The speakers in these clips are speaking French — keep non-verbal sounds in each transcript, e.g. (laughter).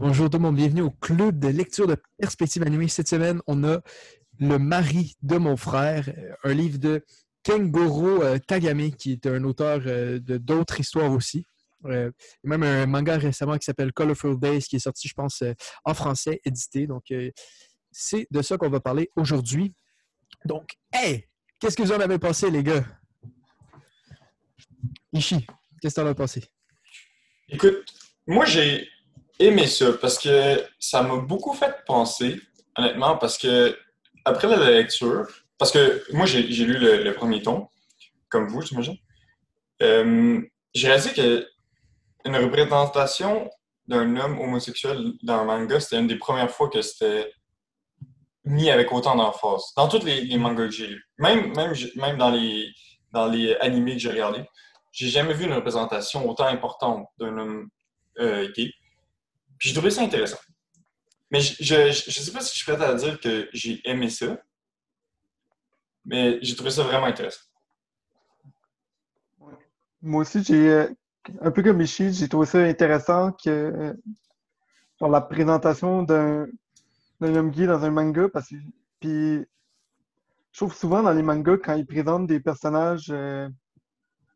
Bonjour tout le monde, bienvenue au club de lecture de perspective animée. Cette semaine, on a Le mari de mon frère, euh, un livre de Kengoro euh, Tagame, qui est un auteur euh, de d'autres histoires aussi. Euh, même un manga récemment qui s'appelle Colorful Days, qui est sorti, je pense, euh, en français, édité. Donc, euh, c'est de ça qu'on va parler aujourd'hui. Donc, hey! Qu'est-ce que vous en avez pensé, les gars? Ishi, qu'est-ce que t'en as pensé? Écoute, moi j'ai aimé ça parce que ça m'a beaucoup fait penser, honnêtement, parce que après la lecture, parce que moi j'ai lu le, premier ton, comme vous, j'imagine, euh, j'ai réalisé que une représentation d'un homme homosexuel dans un manga, c'était une des premières fois que c'était mis avec autant d'emphase. Dans tous les, les mangas que j'ai lus. Même, même, même dans, les, dans les animés que j'ai regardés, j'ai jamais vu une représentation autant importante d'un homme euh, gay. J'ai trouvé ça intéressant. Mais je, je sais pas si je suis prêt à dire que j'ai aimé ça, mais j'ai trouvé ça vraiment intéressant. Moi aussi, j'ai, euh, un peu comme Michi, j'ai trouvé ça intéressant que euh, genre la présentation d'un d'un homme gay dans un manga, parce que puis je trouve souvent dans les mangas, quand ils présentent des personnages, euh,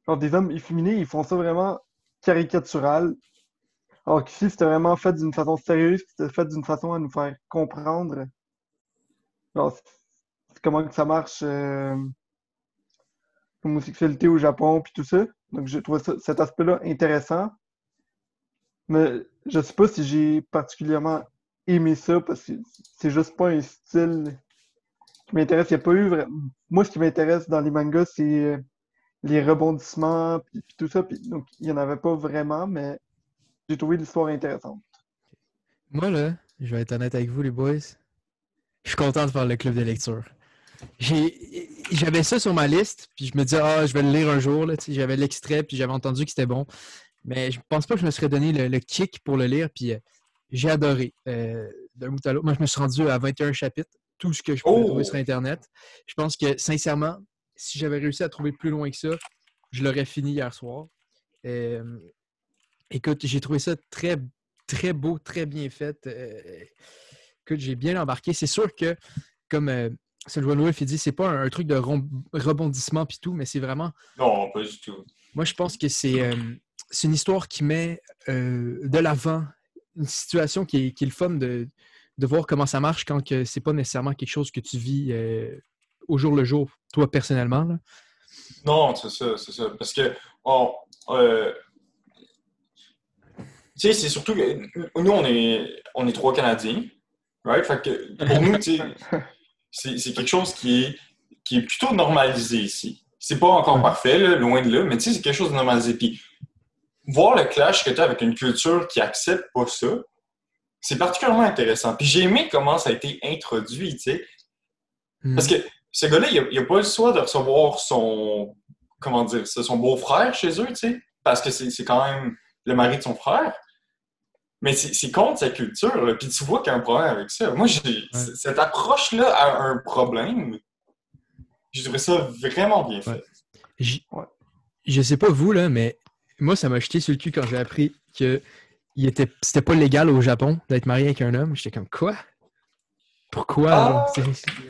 genre des hommes efféminés, ils font ça vraiment caricatural. Alors qu'ici, c'était vraiment fait d'une façon sérieuse, c'était fait d'une façon à nous faire comprendre comment que ça marche, euh, l'homosexualité au Japon, puis tout ça. Donc, j'ai trouvé cet aspect-là intéressant. Mais je sais pas si j'ai particulièrement aimé ça, parce que c'est juste pas un style qui m'intéresse. Il y a pas eu vra- Moi, ce qui m'intéresse dans les mangas, c'est euh, les rebondissements, puis, tout ça. Donc, il y en avait pas vraiment, mais j'ai trouvé l'histoire intéressante. Moi, là, je vais être honnête avec vous, les boys. Je suis content de faire le club de lecture. J'avais ça sur ma liste, puis je me disais, ah, je vais le lire un jour. J'avais l'extrait, puis j'avais entendu que c'était bon. Mais je pense pas que je me serais donné le, le kick pour le lire, puis euh, j'ai adoré. euh, D'un bout à l'autre. Moi, je me suis rendu à 21 chapitres, tout ce que je pouvais Oh! trouver sur Internet. Je pense que, sincèrement, si j'avais réussi à trouver plus loin que ça, je l'aurais fini hier soir. Euh, écoute, j'ai trouvé ça très, très beau, très bien fait. Euh, écoute, j'ai bien embarqué. C'est sûr que, comme euh, Sylvain Wolf il dit, c'est pas un, un truc de rebondissement puis tout, mais c'est vraiment. Non, pas du tout. Moi, je pense que c'est euh, une histoire qui met euh, de l'avant une situation qui est, qui est le fun de, de voir comment ça marche quand que c'est pas nécessairement quelque chose que tu vis au jour le jour, toi personnellement. là. Non, c'est ça, c'est ça. Parce que, on, euh, tu sais, c'est surtout que nous, on est, on est trois Canadiens, right? Fait que pour nous, tu sais, (laughs) c'est quelque chose qui est, qui est plutôt normalisé ici. C'est pas encore parfait, là, loin de là, mais tu sais, c'est quelque chose de normalisé. Puis, voir le clash que tu as avec une culture qui accepte pas ça, c'est particulièrement intéressant. Puis j'ai aimé comment ça a été introduit, tu sais. Hmm. Parce que ce gars-là, il n'a pas le choix de recevoir son, comment dire son beau-frère chez eux, tu sais, parce que c'est quand même le mari de son frère. Mais c'est contre sa culture, là. puis tu vois qu'il y a un problème avec ça. Moi, j'ai cette approche-là a un problème. J'ai trouvé ça vraiment bien fait. Ouais. J- Ouais. Je sais pas vous, là, mais moi, ça m'a jeté sur le cul quand j'ai appris que il était... c'était pas légal au Japon d'être marié avec un homme. J'étais comme, quoi? Pourquoi? Ah!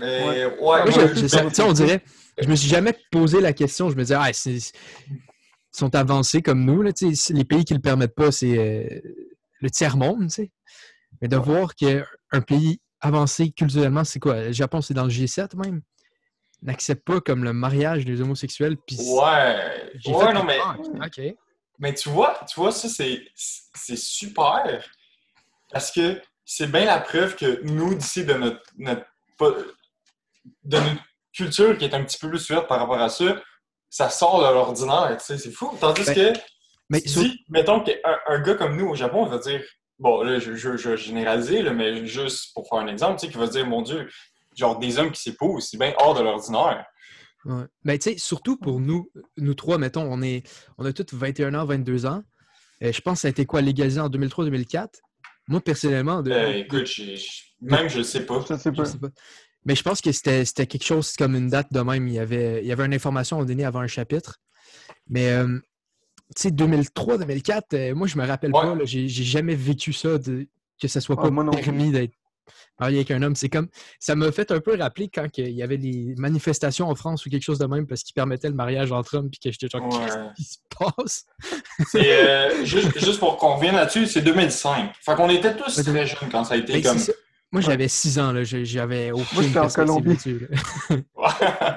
Mais Ouais. ouais, Moi, je- je- on dirait, je me suis jamais posé la question. Je me disais, ah, c'est- sont avancés comme nous. Là, les pays qui le permettent pas, c'est euh, le tiers-monde. tu sais. Mais de voir qu'un pays avancé culturellement, c'est quoi? Le Japon, c'est dans le G7 même? N'accepte pas comme le mariage des homosexuels. Puis ouais, ouais, non, mais Ah, OK. Mais tu vois, tu vois, ça, c'est, c'est super. Parce que c'est bien la preuve que nous, d'ici, de notre, notre, de notre culture qui est un petit peu plus ouverte par rapport à ça, ça sort de l'ordinaire, tu sais, c'est fou. Tandis Ben, que, Mais sur- dis, mettons qu'un un gars comme nous au Japon va dire, bon, là, je, je, je vais généraliser, là, mais juste pour faire un exemple, tu sais, qui va dire, mon Dieu, genre des hommes qui s'épousent, c'est bien hors de l'ordinaire. Ouais. Ben, tu sais, surtout pour nous, nous trois, mettons, on, est, on a tous 21 ans, 22 ans. Euh, je pense que ça a été quoi, légalisé en 2003-2004? Moi, personnellement, de, Euh, écoute, j'ai- j'ai- même je sais pas. Je sais je pas. sais pas. Mais je pense que c'était c'était quelque chose comme une date de même. Il y avait, il y avait une information à donner avant un chapitre. Mais, euh, sais, 2003-2004, euh, moi, je me rappelle Ouais. pas. J'ai jamais vécu ça. De, que ça soit Ah, pas moi permis d'être marié avec un homme. C'est comme ça m'a fait un peu rappeler quand il y avait des manifestations en France ou quelque chose de même parce qu'ils permettaient le mariage entre hommes puis que j'étais genre Ouais. qu'est-ce qui se passe? (laughs) Euh, juste, juste pour qu'on revienne là-dessus, c'est 2005. Fait qu'on était tous Ouais, très jeunes quand ça a été Ben, comme. Moi j'avais 6 ans, là. J'avais aucune j'étais en Colombie. là-dessus, là. (laughs)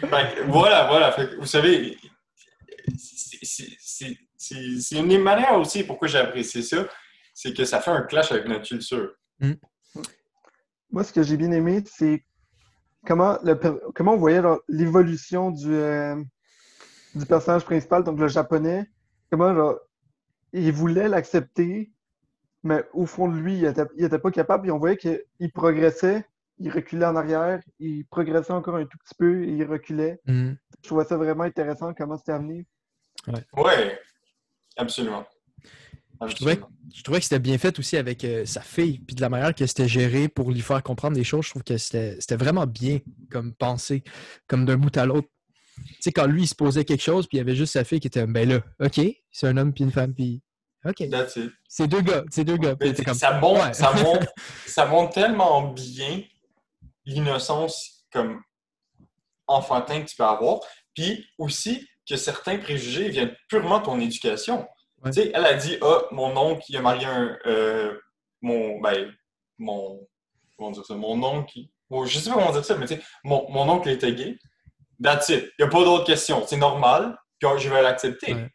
Fait que voilà, voilà. Fait que, vous savez, c'est- une des manières aussi pourquoi j'ai apprécié ça, c'est que ça fait un clash avec notre culture. Moi, ce que j'ai bien aimé, c'est comment, le per- comment on voyait l'évolution du, euh, du personnage principal, donc le japonais. Comment genre, il voulait l'accepter, mais au fond de lui, il était, il était pas capable. Et on voyait qu'il progressait, il reculait en arrière, il progressait encore un tout petit peu et il reculait. Mhm. Je trouvais ça vraiment intéressant comment c'était amené. Ouais, absolument. Je trouvais, je trouvais que c'était bien fait aussi avec euh, sa fille, puis de la manière que c'était géré pour lui faire comprendre des choses. Je trouve que c'était vraiment bien comme pensé, comme d'un bout à l'autre. Tu sais, quand lui, il se posait quelque chose, puis il y avait juste sa fille qui était, ben là, OK, c'est un homme puis une femme, puis OK, c'est deux gars, c'est deux gars. Comme, ça, ouais. ça, montre, (laughs) ça montre tellement bien l'innocence comme enfantin que tu peux avoir. Puis aussi que certains préjugés viennent purement de ton éducation. Ouais. Tu sais, elle a dit Ah, mon oncle, il a marié un. euh, mon. Ben, mon. Comment dire ça Mon oncle. il- bon, je sais pas comment dire ça, mais tu sais, mon, mon oncle était gay. That's it. Il n'y a pas d'autres questions. C'est normal, puis je vais l'accepter. Ouais.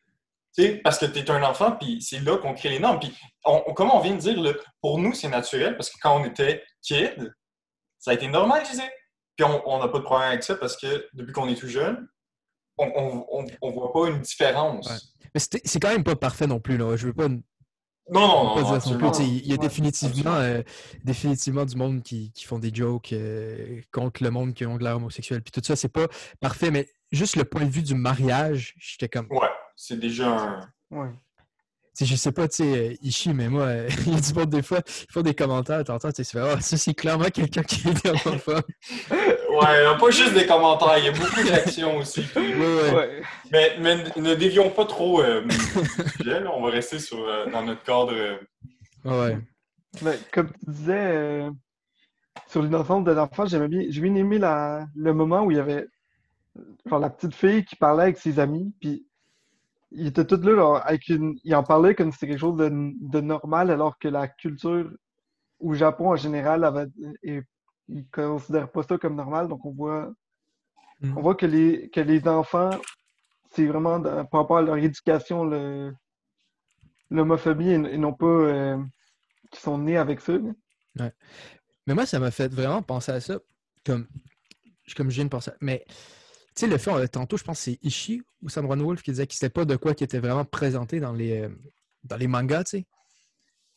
Tu sais, parce que tu es un enfant, puis c'est là qu'on crée les normes. Puis, on, on- comme on vient de dire, là, pour nous, c'est naturel, parce que quand on était kid, ça a été normalisé. Puis on n'a pas de problème avec ça, parce que depuis qu'on est tout jeune, on on, on, on voit pas une différence. Ouais. Mais c'était- c'est quand même pas parfait non plus, là. Je veux pas, Non, non, non. Il y a Ouais, définitivement, euh, définitivement du monde qui, qui font des jokes euh, contre le monde qui ont de l'air homosexuel. Puis tout ça, c'est pas parfait, mais juste le point de vue du mariage, j'étais comme, Ouais, c'est déjà un. Ouais. Sais, je sais pas, tu sais, euh, Ishi, mais moi, euh, (laughs) il y a du monde, des fois, ils font des commentaires, t'entends, tu sais, tu fais, ah, ça, c'est clairement quelqu'un qui est homophobe. (laughs) Ouais, pas juste des commentaires, il y a beaucoup d'actions aussi. (laughs) Ouais, ouais. Ouais. Mais, mais ne dévions pas trop euh, du sujet, là. on va rester sur, euh, dans notre cadre. euh, Ouais. Mais comme tu disais, euh, sur l'innocence de l'enfant, j'aimais bien, j'ai bien aimé la, le moment où il y avait genre, la petite fille qui parlait avec ses amis, puis il était tout là, genre, avec une, il en parlait comme si c'était quelque chose de, de normal, alors que la culture au Japon en général avait, et, ils considèrent pas ça comme normal, donc on voit, Mm. on voit que les, que les enfants, c'est vraiment dans- par rapport à leur éducation, le, l'homophobie et, et non pas euh, qui sont nés avec ça. là. Mais moi, ça m'a fait vraiment penser à ça, comme, comme je viens de penser. à- Mais, sais, le fait, tantôt, je pense que c'est Ishi ou Sam Wolf qui disait que c'était pas de quoi qui était vraiment présenté dans les, euh, dans les mangas, tu sais.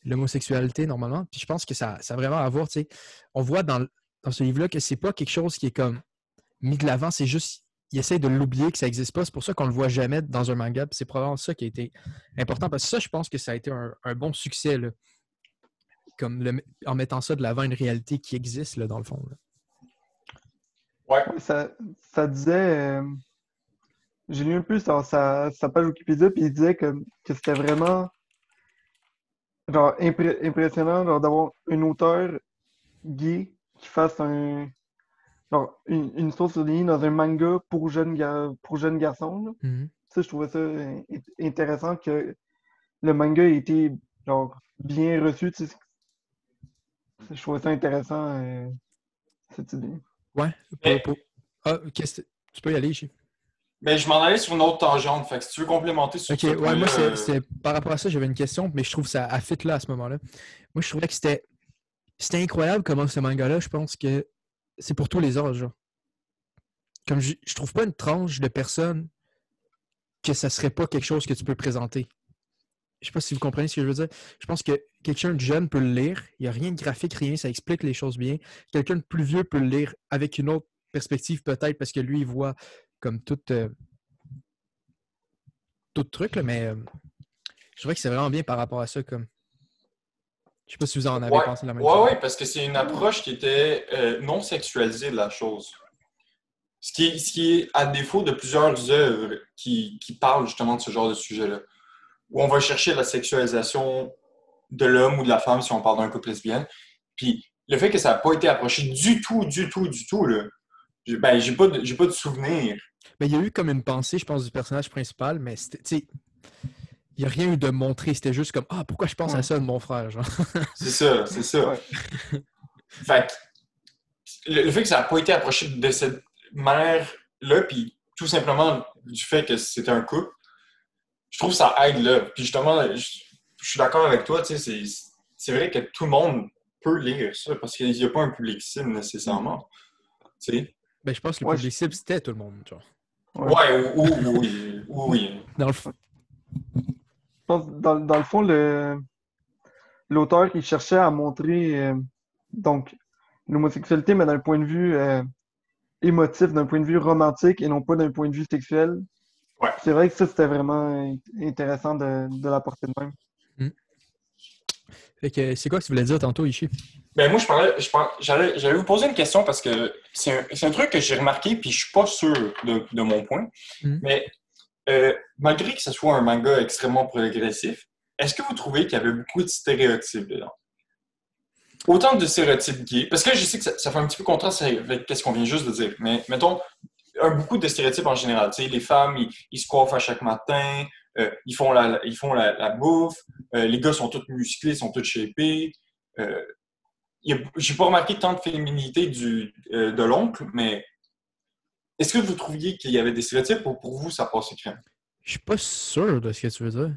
L'homosexualité, normalement. Puis je pense que ça, ça a vraiment à voir, tu sais. On voit dans, dans ce livre-là que c'est pas quelque chose qui est comme mis de l'avant, c'est juste, il essaie de l'oublier que ça n'existe pas. C'est pour ça qu'on le voit jamais dans un manga. C'est probablement ça qui a été important. Parce que ça, je pense que ça a été un, bon succès. Comme en mettant ça de l'avant, une réalité qui existe, là, dans le fond. Ouais. Ça, ça disait. euh, J'ai lu un peu sur sa, sa page Wikipédia, puis il disait que, que c'était vraiment genre, impré- impressionnant d'avoir un auteur gay qui fasse un, genre, une, une histoire sur ligne dans un manga pour jeunes, gar- pour jeunes garçons. là. Mhm. Ça, je trouvais ça int- intéressant que le manga ait été genre, bien reçu. Je trouvais ça intéressant, euh, cette idée. Ouais. pour- Mais- pour- Ah, que- tu peux y aller, Ishi. Mais je m'en allais sur une autre tangente. Fait que si tu veux complémenter sur Ok, ce ouais, moi, c'est- euh, c'est par rapport à ça, j'avais une question, mais je trouve ça à fit là à ce moment-là. Moi, je trouvais que c'était c'était incroyable comment ce manga-là, je pense que c'est pour tous les âges. genre. Comme je, je trouve pas une tranche de personnes que ça serait pas quelque chose que tu peux présenter. Je sais pas si vous comprenez ce que je veux dire. Je pense que quelqu'un de jeune peut le lire. Il n'y a rien de graphique, rien, ça explique les choses bien. Quelqu'un de plus vieux peut le lire avec une autre perspective peut-être parce que lui, il voit comme tout, euh, tout truc, là, mais euh, je trouvais que c'est vraiment bien par rapport à ça. Comme... Je sais pas si vous en avez Ouais, pensé la même Ouais, chose. ouais, parce que c'est une approche qui était euh, non sexualisée de la chose. Ce qui, est, ce qui est à défaut de plusieurs œuvres qui, qui parlent justement de ce genre de sujet-là, où on va chercher la sexualisation de l'homme ou de la femme si on parle d'un couple lesbien. Puis le fait que ça n'a pas été approché du tout, du tout, du tout, là, j'ai ben, j'ai pas, de- j'ai pas de souvenir. Mais il y a eu comme une pensée, je pense, du personnage principal, mais c'était, tu sais, il n'y a rien eu de montré. C'était juste comme, ah, pourquoi je pense à ça de mon frère, genre? (laughs) C'est ça, c'est ça. Ouais. (laughs) Fait que le, le fait que ça n'a pas été approché de cette mère-là, puis tout simplement du fait que c'était un couple, je trouve que ça aide là. Puis justement, je, je suis d'accord avec toi, tu sais, c'est- vrai que tout le monde peut lire ça, parce qu'il n'y a pas un public cible nécessairement. Tu sais? Ben, je pense que le Ouais, public cible, c'était tout le monde, genre. Ouais. Ouais, ou- ou- oui, oui. Dans le fond. Je pense, dans, dans le fond, le, l'auteur, il cherchait à montrer euh, donc l'homosexualité, mais d'un point de vue euh, émotif, d'un point de vue romantique et non pas d'un point de vue sexuel. Ouais. C'est vrai que ça, c'était vraiment in- intéressant de, de l'apporter de même. Fait que c'est quoi que tu voulais dire tantôt, Ishi? Ben moi, je parlais, je par- j'allais, j'allais vous poser une question parce que c'est un, c'est un truc que j'ai remarqué, puis je suis pas sûr de, de mon point. Mhm. Mais euh, malgré que ce soit un manga extrêmement progressif, est-ce que vous trouvez qu'il y avait beaucoup de stéréotypes dedans? Autant de stéréotypes gays, parce que je sais que ça, ça fait un petit peu contraste avec ce qu'on vient juste de dire, mais mettons, un, beaucoup de stéréotypes en général. Tu sais, les femmes, ils, ils se coiffent à chaque matin, euh, ils font la, ils font la, la bouffe, euh, les gars sont tous musclés, sont tous shapés. Euh, j'ai pas remarqué tant de féminité du, euh, de l'oncle, mais est-ce que vous trouviez qu'il y avait des stéréotypes ou pour vous, ça passait crème? Je suis pas sûr de ce que tu veux dire.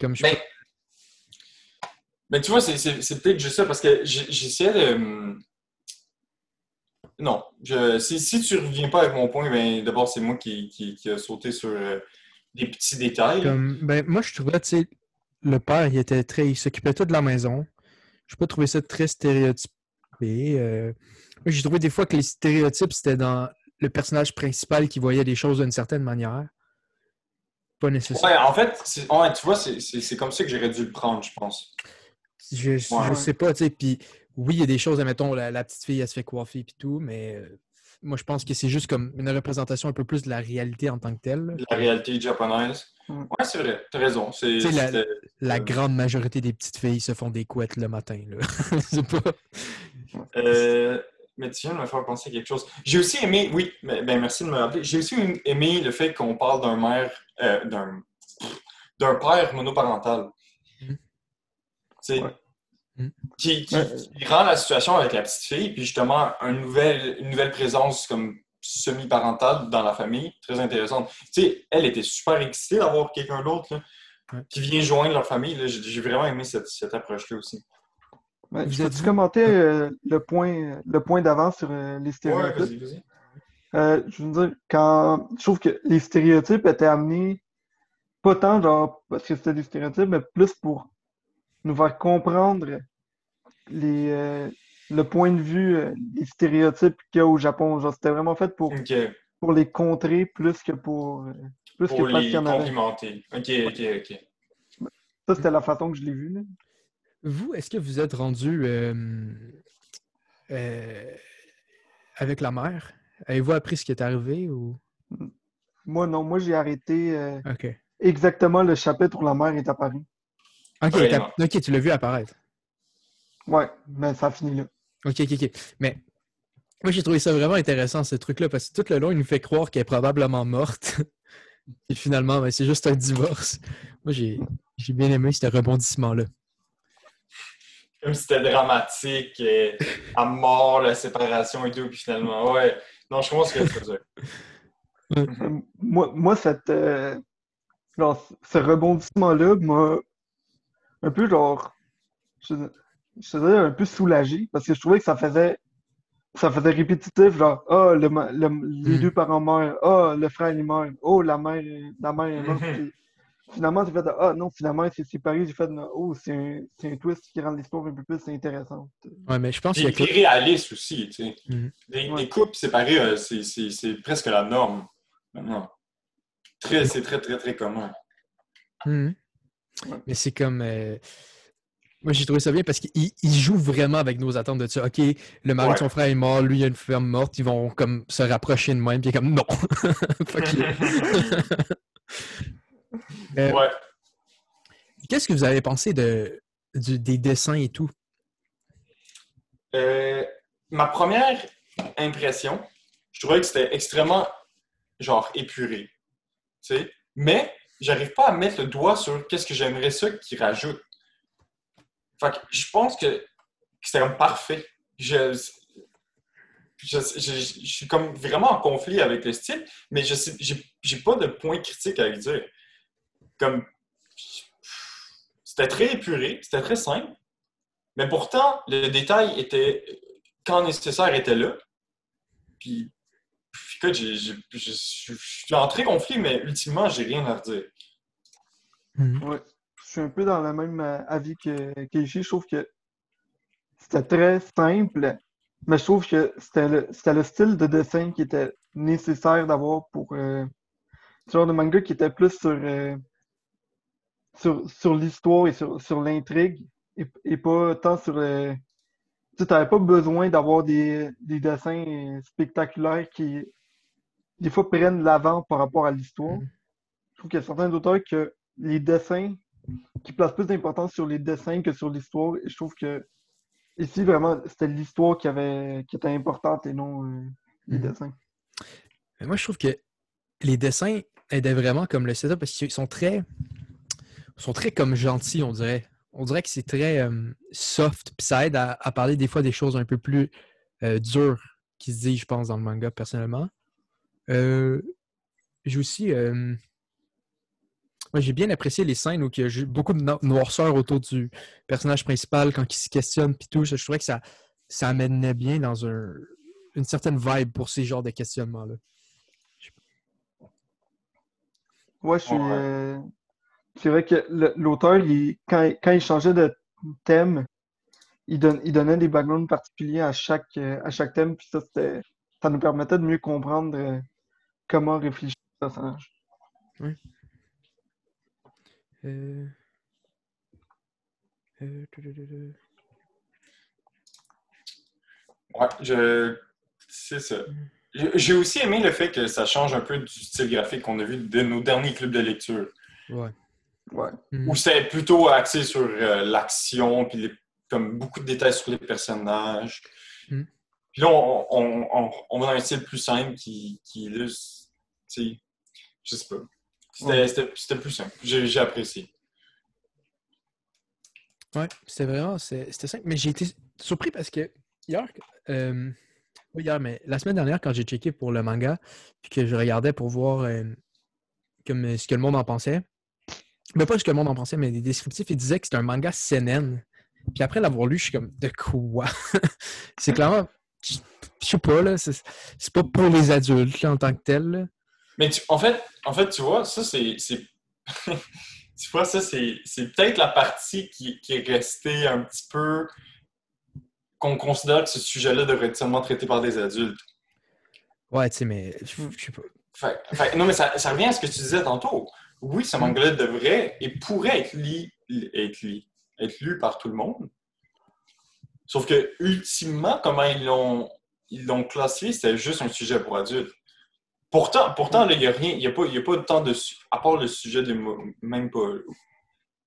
Comme je Mais, mais tu vois, c'est, peut-être juste ça, parce que j'essayais de... Non, je, si, si tu reviens pas avec mon point, ben, d'abord, c'est moi qui, qui, qui a sauté sur euh, des petits détails. Comme, ben, moi, je trouvais, tu sais, le père, il était très. Il s'occupait tout de la maison. Je pas trouvé ça très stéréotypé. Euh, moi, j'ai trouvé des fois que les stéréotypes, c'était dans le personnage principal qui voyait les choses d'une certaine manière. Pas nécessairement. Ouais, en fait, ouais, tu vois, c'est, comme ça que j'aurais dû le prendre, je pense. Je, je Ouais. sais pas, tu sais. Puis oui, il y a des choses, admettons, la, la petite fille, elle se fait coiffer puis tout, mais euh, moi, je pense que c'est juste comme une représentation un peu plus de la réalité en tant que telle. La réalité japonaise. Mm. Ouais, c'est vrai, t'as raison. C'est, la- Euh. grande majorité des petites filles se font des couettes le matin. Là. (laughs) pas. Euh, mais tu viens de me faire penser à quelque chose. J'ai aussi aimé, oui, ben, ben, merci de me rappeler. J'ai aussi aimé le fait qu'on parle d'un mère, euh, d'un, d'un père monoparental. Tu sais, Ouais. Mhm. qui, qui- Ouais. qui rend la situation avec la petite fille, puis justement un nouvel, une nouvelle présence comme semi-parentale dans la famille, très intéressante. Tu sais, elle était super excitée d'avoir quelqu'un d'autre qui vient joindre leur famille. J'ai vraiment aimé cette, cette approche-là aussi. Ouais, Vous vous- commenter euh, le point, le point d'avant sur euh, les Ouais, stéréotypes? vas-y, vas-y. Euh, je veux dire, quand je trouve que les stéréotypes étaient amenés, pas tant genre parce que c'était des stéréotypes, mais plus pour nous faire comprendre les, euh, le point de vue, euh, les stéréotypes qu'il y a au Japon. Genre, c'était vraiment fait pour, pour les contrer plus que pour, euh, plus Pour que les qu'il y en avait. complimenter. Ok, ok, ok. Ça, c'était la façon que je l'ai vu. là. Vous, est-ce que vous êtes rendu euh, euh, avec la mère? Avez-vous appris ce qui est arrivé ou? Moi, non, moi, j'ai arrêté euh, exactement le chapitre où la mère est apparue. OK, tu l'as vu apparaître. Ouais, mais ça a fini là. OK, OK, OK. Mais moi, j'ai trouvé ça vraiment intéressant, ce truc-là, parce que tout le long, il nous fait croire qu'elle est probablement morte. (laughs) Et finalement, ben, c'est juste un divorce. Moi, j'ai j'ai bien aimé ce rebondissement-là. Comme si c'était dramatique, euh, à mort, la séparation et tout, puis finalement, ouais. Non, je comprends ce que tu veux dire. (laughs) Moi, moi cette, euh, genre, ce rebondissement-là m'a un peu, genre, je, je te dirais un peu soulagé parce que je trouvais que ça faisait, ça faisait répétitif, genre, ah, le, ma- le- les Mm. deux parents meurent, ah, le frère il meurt, oh, la mère, la mère est morte. Puis (laughs) Finalement, j'ai fait, ah, non, finalement, c'est séparé. J'ai fait, oh, c'est un, c'est un twist qui rend l'histoire un peu plus intéressante. Ouais, mais je pense qu'il y a puis réaliste aussi, tu sais. Mhm. Les, Ouais. les couples séparés, euh, c'est- c'est c'est presque la norme maintenant. Très, c'est très, très, très commun. Mhm. Ouais. Mais c'est comme. euh, Moi, j'ai trouvé ça bien parce qu'il il joue vraiment avec nos attentes de ça. OK, le mari Ouais. de son frère est mort, lui, il a une femme morte, ils vont comme se rapprocher de même, puis il est comme non. (laughs) (laughs) Euh, ouais. qu'est-ce que vous avez pensé de, du- des dessins et tout? Euh, ma première impression, je trouvais que c'était extrêmement, genre, épuré. Tu sais? Mais j'arrive pas à mettre le doigt sur qu'est-ce que j'aimerais ça qu'ils rajoutent. Fait que je pense que, c'était comme parfait. Je, je, je- suis comme vraiment en conflit avec le style, mais je j'ai, pas de point critique à lui dire. Comme, c'était très épuré, c'était très simple, mais pourtant, le détail était, quand nécessaire, était là. Puis écoute, je je suis en très conflit, mais ultimement, j'ai rien à redire. Ouais. Je suis un peu dans le même euh, avis que qu'Ishi. Je trouve que c'était très simple, mais je trouve que c'était le, c'était le style de dessin qui était nécessaire d'avoir pour euh, ce genre de manga qui était plus sur, euh, sur, sur l'histoire et sur, sur l'intrigue et, et pas tant sur le. Tu n'avais pas besoin d'avoir des, des dessins spectaculaires qui, des fois, prennent l'avant par rapport à l'histoire. Mhm. Je trouve qu'il y a certains auteurs que les dessins qui placent plus d'importance sur les dessins que sur l'histoire. Et je trouve que ici, vraiment, c'était l'histoire qui avait qui était importante et non euh, les Mhm. dessins. Mais moi, je trouve que les dessins aidaient vraiment comme le setup parce qu'ils sont très. sont très comme gentils, on dirait. On dirait que c'est très euh, soft, puis ça aide à, à parler des fois des choses un peu plus euh, dures qui se disent, je pense, dans le manga, personnellement. Euh, j'ai aussi. euh, moi, j'ai bien apprécié les scènes où il y a beaucoup de no- noirceur autour du personnage principal quand il se questionne, puis tout. Je, je trouvais que ça, ça amenait bien dans un- une certaine vibe pour ces genres de questionnements-là. Ouais, je suis. Euh, c'est vrai que l'auteur, il- quand, quand il changeait de thème, il, donnait des backgrounds particuliers à chaque, euh, à chaque thème, puis ça, nous permettait de mieux comprendre euh, comment réfléchir le personnage. Euh... euh, tu- Ouais, je. C'est ça. J'ai j'ai aussi aimé le fait que ça change un peu du style graphique qu'on a vu de nos derniers clubs de lecture, Ouais. Ouais. Mhm. où c'était plutôt axé sur euh, l'action, puis les- comme beaucoup de détails sur les personnages. Mm. Puis là, on, on, on, on va dans un style plus simple qui, qui illustre. Tu sais, je sais pas. C'était Ouais. c'était- c'était plus simple. J'ai j'ai apprécié. Ouais, c'était vraiment, c'est- c'était simple. Mais j'ai été surpris parce que hier, euh, pas hier, mais la semaine dernière, quand j'ai checké pour le manga, puis que je regardais pour voir euh, comme, ce que le monde en pensait, mais pas ce que le monde en pensait, mais des descriptifs, ils disaient que c'était un manga seinen. Puis après l'avoir lu, je suis comme, de quoi? (laughs) c'est clairement, je je sais pas, là, c'est c'est pas pour les adultes là, en tant que tel. là. Mais tu- en, fait, en fait, tu vois, ça, c'est. c'est- (laughs) tu vois, ça, c'est c'est peut-être la partie qui, qui est restée un petit peu. qu'on considère que ce sujet-là devrait être seulement traité par des adultes. Ouais, tu sais, mais je je sais pas. Fait- fait- non, mais ça, ça revient à ce que tu disais tantôt. Oui, ce manga-là devrait et pourrait être, li- être, li- être lu par tout le monde. Sauf que, ultimement, comment ils l'ont ils l'ont classé, c'était juste un sujet pour adultes. Pourtant, pourtant là, il n'y a rien, il n'y a, pas- il y a pas tant de. su- À part le sujet de. Même pas.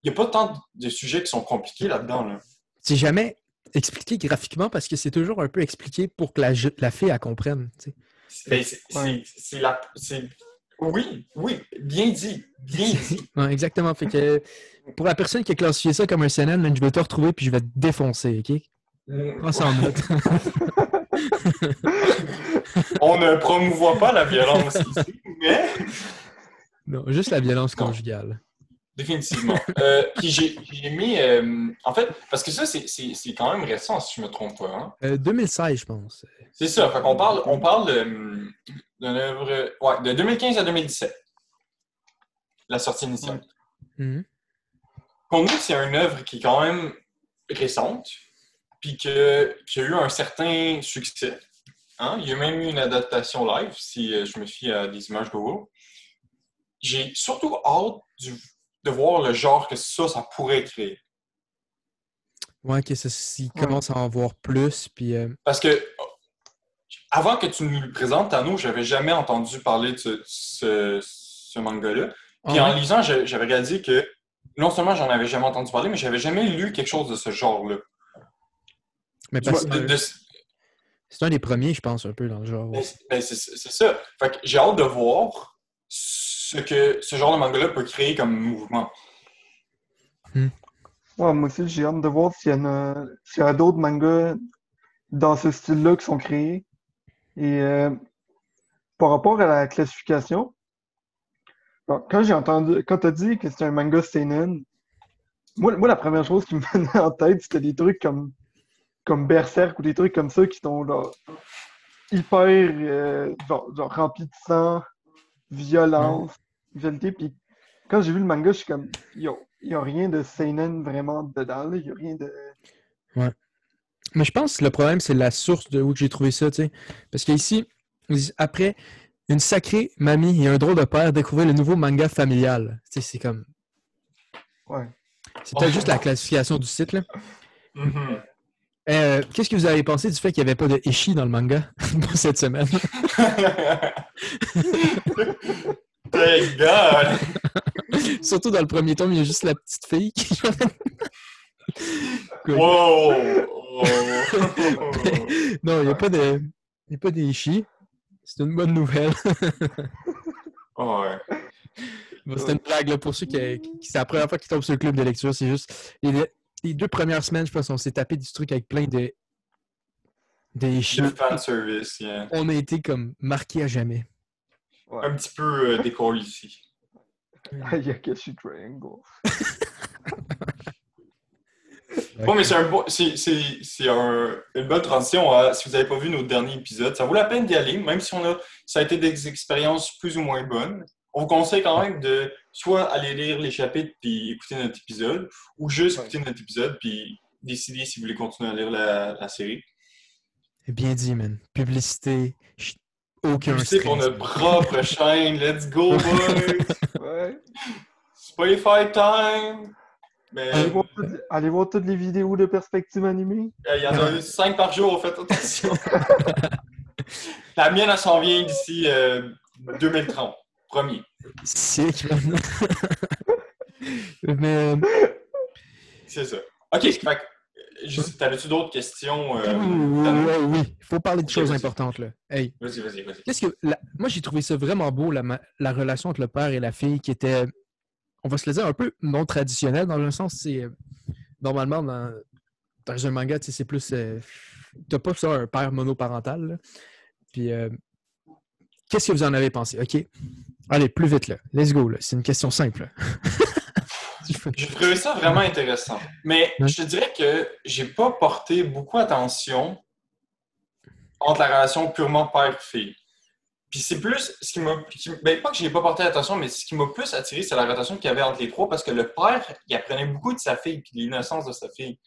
Il n'y a pas tant de sujets qui sont compliqués là-dedans. Là. C'est jamais expliqué graphiquement parce que c'est toujours un peu expliqué pour que la, la fille, elle comprenne. tu sais. C'est- c'est- Ouais. c'est- c'est la. c'est- Oui, oui, bien dit. Bien (laughs) dit. Ouais, exactement. Fait que pour la personne qui a classifié ça comme un CNN, man, je vais te retrouver puis je vais te défoncer, OK? Prends ça en note. (laughs) On ne promouvoit pas la violence ici, mais non, juste la violence conjugale. Définitivement. Euh, puis j'ai mis, euh, en fait, parce que ça, c'est- quand même récent, si je ne me trompe pas. hein. Euh, 2016, je pense. C'est ça. Fait qu'on parle, on parle d'une œuvre ouais, de 2015 à 2017, la sortie initiale. Mhm. Pour nous, c'est une œuvre qui est quand même récente, puis que- qui a eu un certain succès. Hein? Il y a même eu une adaptation live, si euh, je me fie à des images Google. J'ai surtout hâte du- de voir le genre que ça, ça pourrait créer. Ouais, que ça, Ouais. commence à en voir plus, puis... euh, Parce que euh, avant que tu nous le présentes, Tano, j'avais jamais entendu parler de ce, ce- ce manga-là. Puis ah en ouais? lisant, j'avais réalisé que non seulement j'en avais jamais entendu parler, mais j'avais jamais lu quelque chose de ce genre-là. Mais parce que de- c'est un des premiers, je pense, un peu dans le genre. Ben, c'est- ben, c'est c'est ça. Fait que j'ai hâte de voir ce que ce genre de manga-là peut créer comme mouvement. Ouais, moi aussi, j'ai hâte de voir s'il y en a, s'il y a d'autres mangas dans ce style-là qui sont créés. Et euh, par rapport à la classification, bon, quand j'ai entendu, quand t'as dit que c'était un manga seinen, moi, moi, la première chose qui me (laughs) venait en tête, c'était des trucs comme, comme Berserk ou des trucs comme ça qui sont hyper euh, genre, genre remplis de sang, violence, vérité. Puis quand j'ai vu le manga, je suis comme, yo, il n'y a rien de seinen vraiment dedans, là. Il n'y a rien de. Mais je pense que le problème, c'est la source de où j'ai trouvé ça, tu sais. Parce qu'ici, après une sacrée mamie et un drôle de père découvrir le nouveau manga familial. Tu sais, c'est comme. Ouais. C'est peut-être juste la classification du site, là. Mhm. Euh, Qu'est-ce que vous avez pensé du fait qu'il n'y avait pas de Ishi dans le manga (laughs) pour cette semaine? (laughs) Thank God! (laughs) Surtout dans le premier tome, il y a juste la petite fille qui. Wow! Non, il n'y a pas de. Il n'y a pas d'Ishi. C'est une bonne nouvelle. Oh, ouais. Bon, C'était une blague là, pour ceux qui, qui- c'est la première fois qu'ils tombent sur le club de lecture. C'est juste. Les deux premières semaines, je pense, on s'est tapé du truc avec plein de. Des Le chiens. fan service, yeah. On a été comme marqués à jamais. Ouais. Un petit peu euh, décolle ici. Ayakashi Triangle. Bon, mais c'est un bon, c'est, c'est, c'est un- une bonne transition. à- si vous n'avez pas vu nos derniers épisodes, ça vaut la peine d'y aller, même si on a, ça a été des expériences plus ou moins bonnes. On vous conseille quand même de soit aller lire les chapitres puis écouter notre épisode, ou juste Ouais. écouter notre épisode puis décider si vous voulez continuer à lire la, la série. Bien dit, man. Publicité. Aucun C'est pour notre propre (laughs) chaîne. Let's go, boys! Ouais. Spotify time! Mais Allez voir, toutes- allez voir toutes les vidéos de perspective animée. euh, il y en a 5 par jour, faites attention. (laughs) la mienne, elle s'en vient d'ici euh, 2030. Premier. Man. (laughs) Mais. euh, C'est ça. OK, t'avais-tu d'autres questions? euh, oui, oui, oui. Il faut parler de choses importantes, là. Hey, Vas-y, vas-y, vas-y. Qu'est-ce que. la- Moi, j'ai trouvé ça vraiment beau, la, ma- la relation entre le père et la fille, qui était, on va se le dire, un peu non traditionnelle, dans le sens, c'est. euh, Normalement, dans, dans un manga, tu sais, c'est plus. euh, T'as pas ça, un père monoparental. là. Puis. euh, Qu'est-ce que vous en avez pensé? OK. Allez, plus vite, là. Let's go, là. C'est une question simple. (laughs) J'ai trouvé ça vraiment intéressant. Mais je te dirais que j'ai pas porté beaucoup attention entre la relation purement père-fille. Puis c'est plus ce qui m'a. Ben, pas que j'ai pas porté attention, mais ce qui m'a plus attiré, c'est la relation qu'il y avait entre les trois parce que le père, il apprenait beaucoup de sa fille puis de l'innocence de sa fille.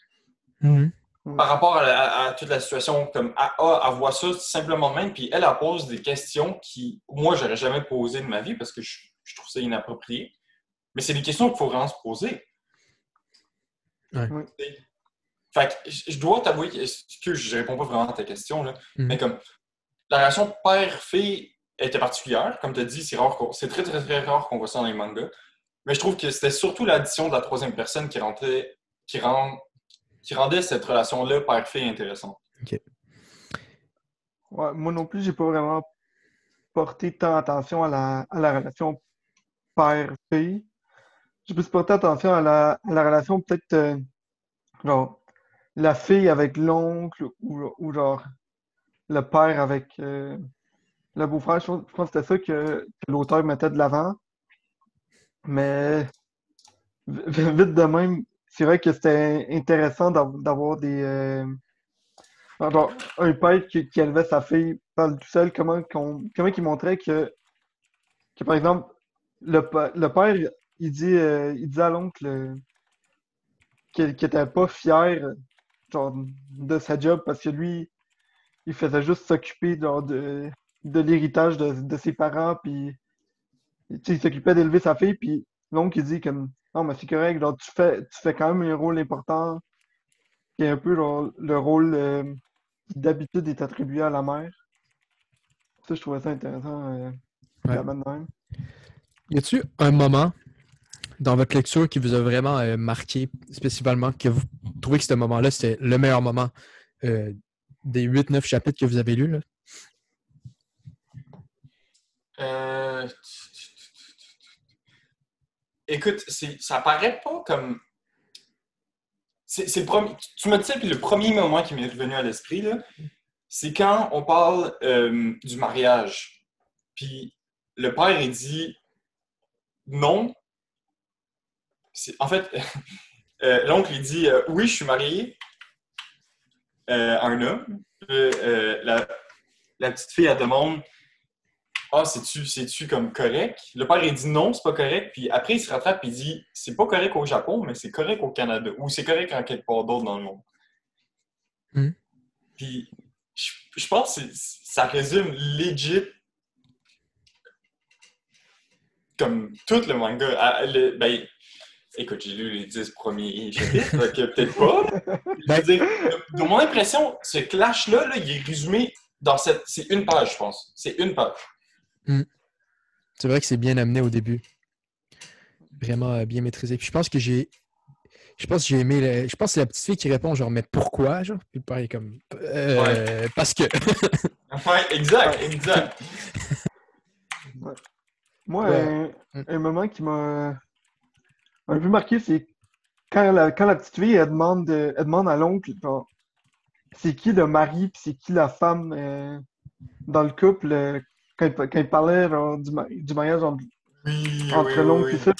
Mhm. Par rapport à, toute la situation, comme à, à, elle voit ça simplement de même, puis elle, elle pose des questions qui, moi, j'aurais jamais posées de ma vie parce que je, je trouve ça inapproprié. Mais c'est des questions qu'il faut vraiment se poser. Ouais. Fait que je dois t'avouer que, je réponds pas vraiment à ta question, là, Mhm. mais comme la relation père-fille était particulière, comme tu as dit, c'est rare qu'on- c'est très, très, très rare qu'on voit ça dans les mangas. Mais je trouve que c'était surtout l'addition de la troisième personne qui rendait, qui rend, qui rendait cette relation-là père-fille intéressante. Ouais, moi non plus, j'ai pas vraiment porté tant attention à la, à la relation père-fille. J'ai plus porté attention à la, à la relation peut-être euh, genre la fille avec l'oncle ou, ou genre le père avec euh, le beau-frère. Je pense, je pense que c'était ça que, que l'auteur mettait de l'avant. Mais vite de même, c'est vrai que c'était intéressant d'av- d'avoir des euh, un père qui, élevait sa fille par tout seul, comment, comment il montrait que, que par exemple, le, père, il dit, euh, il dit à l'oncle euh, qu'il n'était pas fier de sa job parce que lui, il faisait juste s'occuper de, de l'héritage de, de ses parents, puis il s'occupait d'élever sa fille, puis l'oncle, il dit comme, non, mais c'est correct, genre, tu fais, tu fais quand même un rôle important, qui est un peu genre, le rôle euh, qui d'habitude est attribué à la mère. Ça, je trouvais ça intéressant, euh, Ouais. la bonne même. Y a-tu un moment dans votre lecture qui vous a vraiment euh, marqué, spécialement, que vous trouvez que ce moment-là, c'était le meilleur moment euh, des 8-9 chapitres que vous avez lus? Là? Euh, Écoute, ça paraît pas comme. Tu me dis puis le premier moment qui m'est revenu à l'esprit, c'est quand on parle euh, du mariage. Puis le père, il dit non. En fait, (laughs) euh, l'oncle, il dit oui, je suis marié à un homme. la, la, petite fille, elle demande ah, c'est-tu, comme correct? Le père, il dit non, c'est pas correct. Puis après, il se rattrape et il dit c'est pas correct au Japon, mais c'est correct au Canada. Ou c'est correct en quelque part d'autre dans le monde. Hmm. Puis je, pense que ça résume legit comme tout le manga. Ah, ben, écoute, j'ai lu les 10 premiers chapitres, donc peut-être pas. (laughs) Ben, de, mon impression, ce clash-là, là, il est résumé dans cette. C'est une page, je pense. C'est une page. Hmm. C'est vrai que c'est bien amené au début. Vraiment euh, bien maîtrisé. Puis je pense que j'ai. Je pense que j'ai aimé. Je pense que c'est la petite fille qui répond genre mais pourquoi? Genre? Puis pareil comme euh, parce que. (laughs) ouais, exact, exact. (laughs) Moi, un, moment qui m'a un peu marqué, c'est quand la, quand la petite fille elle demande, elle demande à l'oncle c'est qui le mari puis c'est qui la femme euh, dans le couple quand, il, parlait du, du, mariage entre, l'oncle et ça.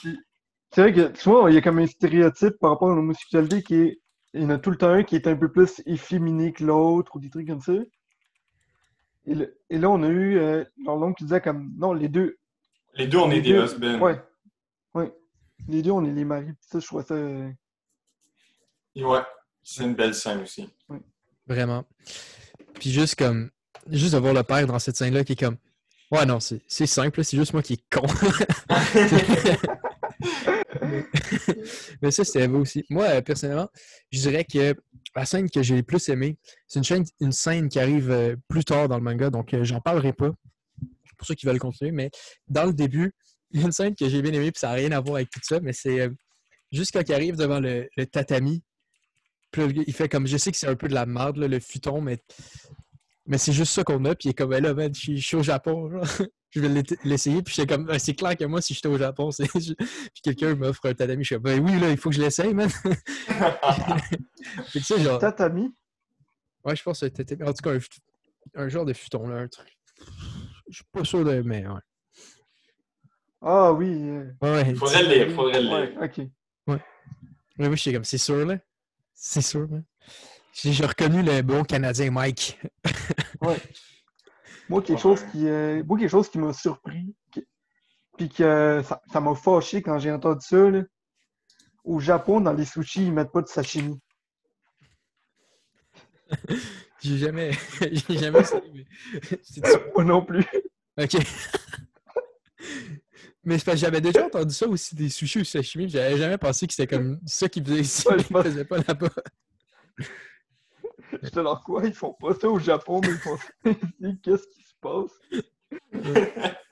c'est vrai que souvent, il y a comme un stéréotype par rapport à l'homosexualité qui est. Il y en a tout le temps un qui est un peu plus efféminé que l'autre ou des trucs comme ça. Et, là, on a eu euh, l'oncle qui disait comme non, les deux. Les deux, on est des husbands. Ouais. Ouais. Les deux, on est les maris. Ça, je trouve ça. Euh, ouais. C'est une belle scène aussi. Vraiment. Puis juste comme. Juste de voir le père dans cette scène-là qui est comme. Ouais, non, c'est simple, c'est juste moi qui est con. (laughs) mais, ça, c'était beau aussi. Moi, euh, personnellement, je dirais que la scène que j'ai le plus aimée, c'est une, une, scène qui arrive euh, plus tard dans le manga, donc euh, j'en parlerai pas. Pour ceux qui veulent continuer, mais dans le début, il y a une scène que j'ai bien aimée, puis ça n'a rien à voir avec tout ça, mais c'est juste quand il arrive devant le, tatami, il fait comme, je sais que c'est un peu de la merde, le futon, mais mais c'est juste ça qu'on a. Puis il est comme, ben là, man, je suis au Japon. (laughs) je vais l'essayer. Puis j'étais comme, ben, c'est clair que moi, si j'étais au Japon, c'est... puis quelqu'un m'offre un tatami. Je suis comme, ben oui, là, il faut que je l'essaye, man. (laughs) tu sais, genre... Tatami? Ouais, je pense que c'était. En tout cas, un, genre de futon, là, un truc. Je suis pas sûr de. Mais ouais. Ah oui. Ouais, faudrait le lire, faudrait le lire. ok. Ouais. Mais moi, j'étais comme, c'est sûr, là. C'est sûr, man. J'ai reconnu le bon Canadien Mike. ouais. Moi, quelque chose qui, euh, moi, quelque chose qui m'a surpris, puis que ça m'a fâché quand j'ai entendu ça. Au Japon, dans les sushis, ils mettent pas de sashimi. (laughs) j'ai jamais, (laughs) j'ai jamais essayé. (laughs) Moi non plus. Ok. Mais j'avais déjà entendu ça aussi des sushis ou sashimi. J'avais jamais pensé que c'était comme ça qu'ils faisaient ici, ouais, ne faisaient pas là-bas. J'étais là, quoi? Ils font pas ça au Japon, mais ils font ça ici. Qu'est-ce qui se passe? (laughs)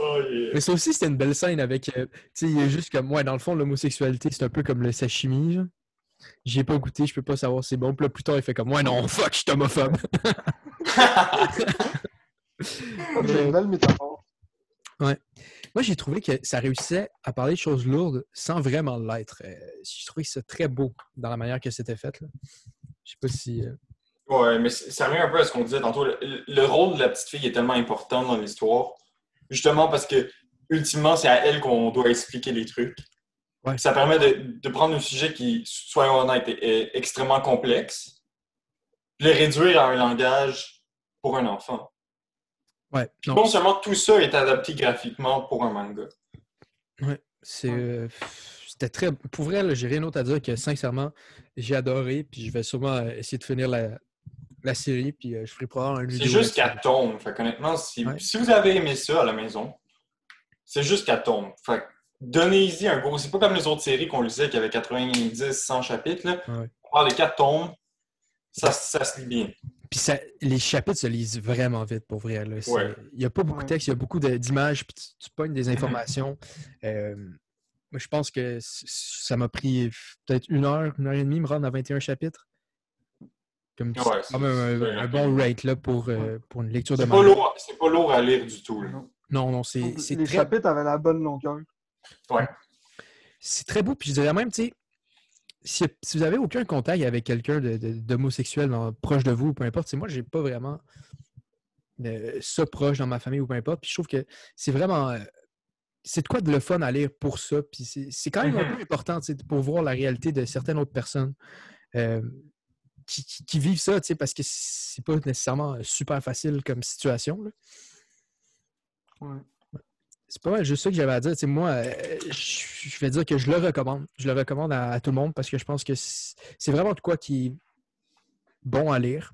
oh, Mais ça aussi, c'était une belle scène avec. Euh, tu sais, il est juste comme. Ouais, dans le fond, l'homosexualité, c'est un peu comme le sashimi. J'y ai pas goûté, je peux pas savoir si c'est bon. Puis là, plus tard, il fait comme. Ouais, non, fuck, je suis homophobe. c'est une belle métaphore. Ouais. Moi, j'ai trouvé que ça réussissait à parler de choses lourdes sans vraiment l'être. Euh, j'ai trouvé ça très beau dans la manière que c'était fait. Là. Je sais pas si. Euh, ouais, mais ça revient un peu à ce qu'on disait tantôt. Le, rôle de la petite fille est tellement important dans l'histoire, justement parce que, ultimement, c'est à elle qu'on doit expliquer les trucs. Ouais. Ça permet de, prendre un sujet qui, soyons honnêtes, est, extrêmement complexe, le réduire à un langage pour un enfant. Ouais. Non. seulement tout ça est adapté graphiquement pour un manga. Ouais, c'est. Euh, c'était très. Pour vrai, j'ai rien d'autre à dire que sincèrement, j'ai adoré. Puis je vais sûrement euh, essayer de finir la, série. Puis euh, je ferai probablement un vidéo. C'est juste qu'elle tombe. Fait honnêtement, si, si, vous avez aimé ça à la maison, c'est juste qu'elle tombe. Fait donnez-y un gros. C'est pas comme les autres séries qu'on lisait qui avaient 90, 100 chapitres. Là. Ouais. On parle des 4 tombes. Ça, ça se lit bien. Puis ça, les chapitres se lisent vraiment vite pour vrai. Il n'y a pas beaucoup de texte, il y a beaucoup d'images, puis tu, pognes des informations. Euh, je pense que ça m'a pris peut-être une heure, une heure et demie me rendre à 21 chapitres. Comme c'est Ouais, quand même un, bon rate là, pour, euh, pour une lecture de manga. c'est pas lourd à lire du tout. là. Non. Non, non, c'est Les chapitres avaient la bonne longueur. c'est très beau. Puis je dirais même, tu sais, si, si vous avez aucun contact avec quelqu'un de- de- d'homosexuel dans- proche de vous, peu importe, c'est moi, j'ai pas vraiment euh, ça proche dans ma famille ou peu importe. Puis je trouve que c'est vraiment. euh, c'est de quoi de le fun à lire pour ça. Puis c'est c'est quand même un Mhm. peu important pour voir la réalité de certaines autres personnes euh, qui, qui- qui vivent ça, parce que c'est pas nécessairement super facile comme situation. Ouais. C'est pas mal juste ça que j'avais à dire. Moi, euh, je vais dire que je le recommande. Je le recommande à, à tout le monde parce que je pense que c'est vraiment de quoi qui est bon à lire.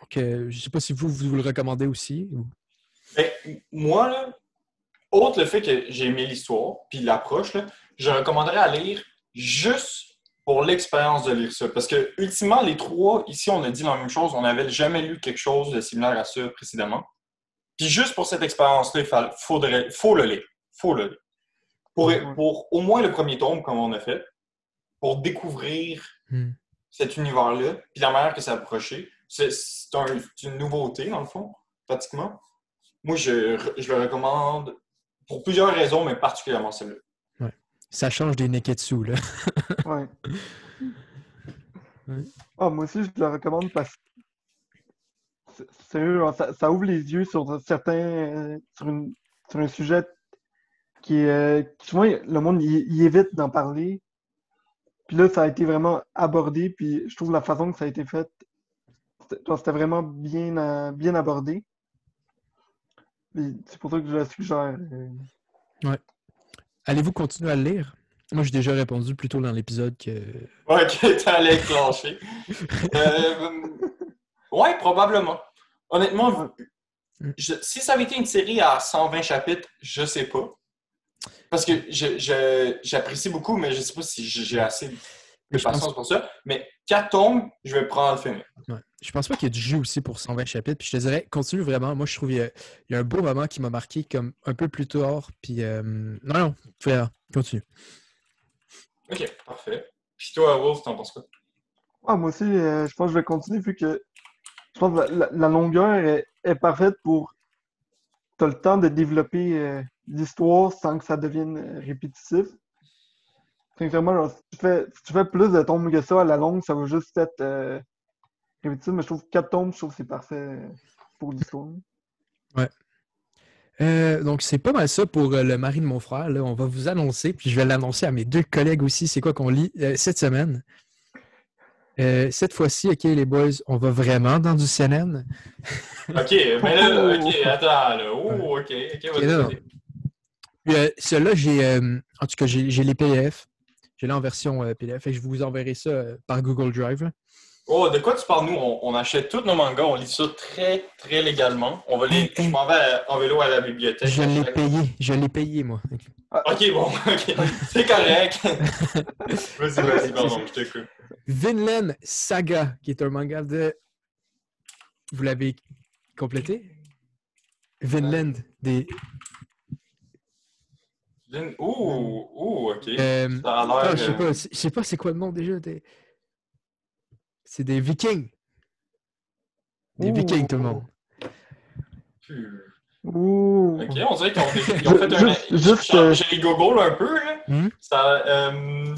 Donc, euh, je sais pas si vous, vous le recommandez aussi. ou- Mais moi, là, autre le fait que j'ai aimé l'histoire, puis l'approche, je recommanderais à lire juste pour l'expérience de lire ça. Parce que, ultimement, les trois, ici, on a dit la même chose. On n'avait jamais lu quelque chose de similaire à ça précédemment. Puis juste pour cette expérience-là, il fa- faudrait, faut le lire. faut le lire. Pour, Ouais. pour au moins le premier tome, comme on a fait, pour découvrir Hmm. cet univers-là, puis la manière que ça a approché. C'est c'est un- c'est une nouveauté, dans le fond, pratiquement. Moi, je, je le recommande pour plusieurs raisons, mais particulièrement celle-là. Ça change des Neketsu, là. (laughs) Ouais. Ouais. Ah, moi aussi, je le recommande parce que c'est- sérieux, ça, ça ouvre les yeux sur certains euh, sur, une, sur un sujet qui est euh, souvent le monde il, évite d'en parler. Puis là, ça a été vraiment abordé, puis je trouve la façon que ça a été fait, c'était vraiment bien, euh, bien abordé. C'est pour ça que je le suggère. euh. Allez-vous continuer à le lire? Moi, j'ai déjà répondu plus tôt dans l'épisode que. Ouais, que t'allais clencher. (laughs) Euh, ouais, probablement. Honnêtement, je- si ça avait été une série à 120 chapitres, je sais pas. Parce que je- je- j'apprécie beaucoup, mais je sais pas si j'ai assez de pense, patience pour ça. Mais 4 tomes, je vais prendre le film. ouais. Je pense pas qu'il y a du jeu aussi pour 120 chapitres. Puis je te dirais, continue vraiment. Moi, je trouve qu'il y a, il y a un beau moment qui m'a marqué comme un peu plus tard. Puis euh, non, non, fais, continue. Ok, parfait. Puis toi, Wolf, t'en penses quoi? Ah, moi aussi, euh, je pense que je vais continuer vu que je pense que la, la- la longueur est, est parfaite pour. Tu as le temps de développer euh, l'histoire sans que ça devienne répétitif. Sincèrement, genre, si, tu fais, si tu fais plus de tomes que ça à la longue, ça va juste être Mais je trouve que 4 tomes, je trouve que c'est parfait pour l'histoire. Euh, donc, c'est pas mal ça pour euh, le mari de mon frère. Là. On va vous annoncer, puis je vais l'annoncer à mes deux collègues aussi. C'est quoi qu'on lit euh, cette semaine? Euh, cette fois-ci, OK, les boys, on va vraiment dans du CNN. (laughs) Ok, mais là, ok, attends, là. Oh, ok, ok, non. vas-y. Puis, euh, Celui-là, j'ai. euh, en tout cas, j'ai j'ai les PDF. J'ai là en version euh, PDF. Fait que je vous enverrai ça euh, par Google Drive. là. Oh, de quoi tu parles, nous? On, on achète tous nos mangas, on lit ça très, très légalement. On va les, Hey, hey. je m'en vais à- en vélo à la bibliothèque. Je l'ai Chaque- payé. Je l'ai payé, moi. Ok, bon, (laughs) ok. C'est correct. (laughs) vas-y, vas-y, pardon, je t'écoute. Vinland Saga, qui est un manga de. Vous l'avez complété? Vinland, des. Vin- Ouh, ouh, ok. euh, Ça a ah, l'air. je sais pas, je sais pas c'est quoi le nom déjà. des- C'est des Vikings. Des Ouh. Vikings, tout le monde. Ouh! Ok, on dirait qu'ils ont, (laughs) ils ont fait un. Juste- j'ai- J'ai Google un peu, là. Hmm? Ça, euh,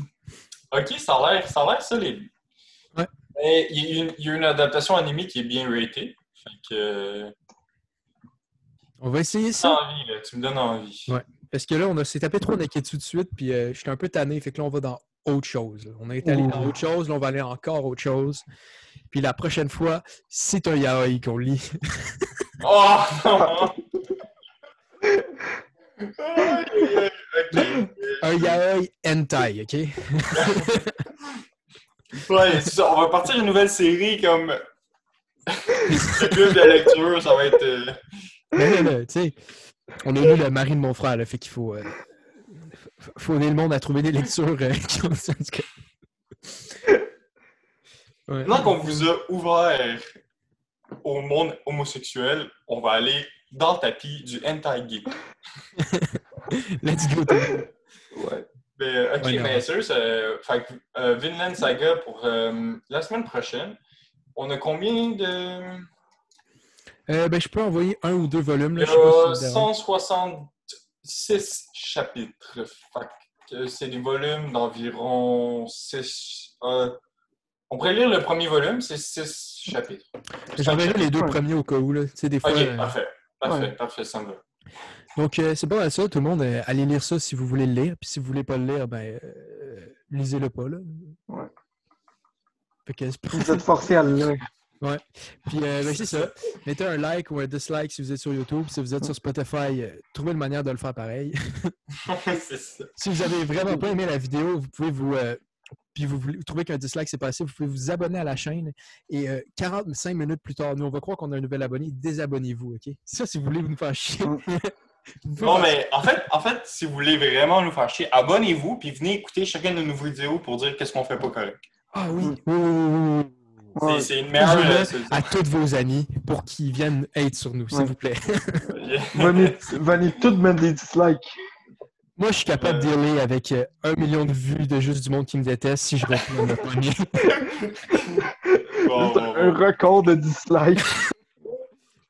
Ok, ça a l'air, ça a l'air solide. Ouais. Mais il y, a une, il y a une adaptation animée qui est bien ratée. Fait que. On va essayer ça. envie, là. Tu me donnes envie. Ouais. Parce que là, on a s'est tapé trop tout de suite, puis euh, j'étais un peu tanné. Fait que là, on va dans autre chose. là. On est allé dans autre chose, là, on va aller encore autre chose. Puis la prochaine fois, c'est un yaoi qu'on lit. Oh (laughs) (laughs) un yaoi hentai, OK? (laughs) Ouais, c'est ça. On va partir une nouvelle série comme. Le club de lecture, ça va être. euh, Mais tu sais, on a lu le mari de mon frère, là, fait qu'il faut, euh, faut le monde à trouver des lectures euh, (laughs) qui ont du sens. Ouais. Maintenant qu'on vous a ouvert au monde homosexuel, on va aller dans le tapis du hentai gay. (laughs) Let's go. Ouais. Ben, ok, ouais, mais euh, euh, Vinland Saga pour euh, la semaine prochaine. On a combien de? ben, je peux envoyer un ou deux volumes. Là, Il y a 170 six chapitres. C'est des volumes d'environ six. Euh, on pourrait lire le premier volume, c'est six chapitres. J'avais lu les deux premiers au cas où. Là. Des fois, ok, parfait. Parfait, parfait, ça me va. Donc, euh, c'est pas mal ça, tout le monde. Allez lire ça si vous voulez le lire. Puis si vous voulez pas le lire, ben, lisez-le pas. Là. Ouais. Vous êtes forcé à le lire. Puis, euh, ben, c'est ça. Mettez un like ou un dislike si vous êtes sur YouTube. Si vous êtes sur Spotify, euh, trouvez une manière de le faire pareil. (laughs) c'est ça. si vous avez vraiment pas aimé la vidéo, vous pouvez vous. euh, puis vous, trouvez qu'un dislike c'est passé, vous pouvez vous abonner à la chaîne. Et euh, 45 minutes plus tard, nous, on va croire qu'on a un nouvel abonné. Désabonnez-vous, OK? Ça, si vous voulez vous faire chier. Mm. (laughs) Non, mais en fait, en fait, si vous voulez vraiment nous faire chier, abonnez-vous puis venez écouter chacune de nos vidéos pour dire qu'est-ce qu'on fait pas correct. Ah oui, Mm. oui, oui, oui, oui. C'est- Ouais. C'est une euh, solution. à tous vos amis pour qu'ils viennent être sur nous, s'il Ouais. vous plaît. (laughs) Venez, venez toutes mettre des dislikes. Moi, je suis capable d'y aller avec euh, un million de vues de juste du monde qui me déteste si je retourne le premier. Bon, C'est bon, un bon. record de dislikes.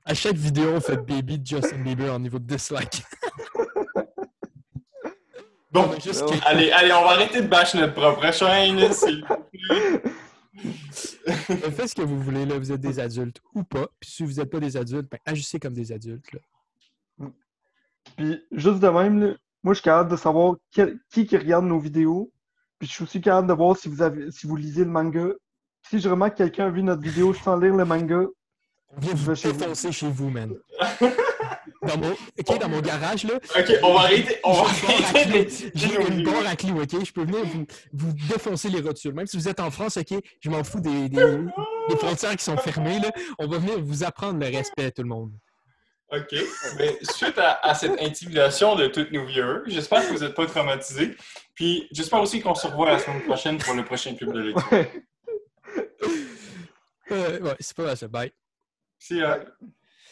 À chaque vidéo, on fait Baby de Justin Bieber en niveau de dislike. Bon, juste- allez, allez, on va arrêter de bâcher notre propre chaîne. s'il vous plaît. Euh, Faites ce que vous voulez, là, vous êtes des adultes ou pas. Puis si vous n'êtes pas des adultes, ben, agissez comme des adultes. là. Puis juste de même, là, moi je suis capable de savoir qui qui regarde nos vidéos. Puis je suis aussi capable de voir si vous avez si vous lisez le manga. Si je remarque que quelqu'un a vu notre vidéo sans lire le manga, On vient Je vous défoncer chez vous, man. (laughs) Dans mon, ok, dans mon garage, là, Ok, on va arrêter. On va J'ai une barre à arrêter clous. de J'ai dire nos une vidéos. barre à clous, ok? Je peux venir vous, vous défoncer les rotules. Même si vous êtes en France, ok? Je m'en fous des, des, des frontières qui sont fermées, là. On va venir vous apprendre le respect, tout le monde. OK. Mais suite à, à cette intimidation de tous nos viewers, j'espère que vous n'êtes pas traumatisés. Puis j'espère aussi qu'on se revoit la semaine prochaine pour le prochain club de lecture. ouais. (laughs) Euh, ouais, c'est pas mal ça. Bye. See ya.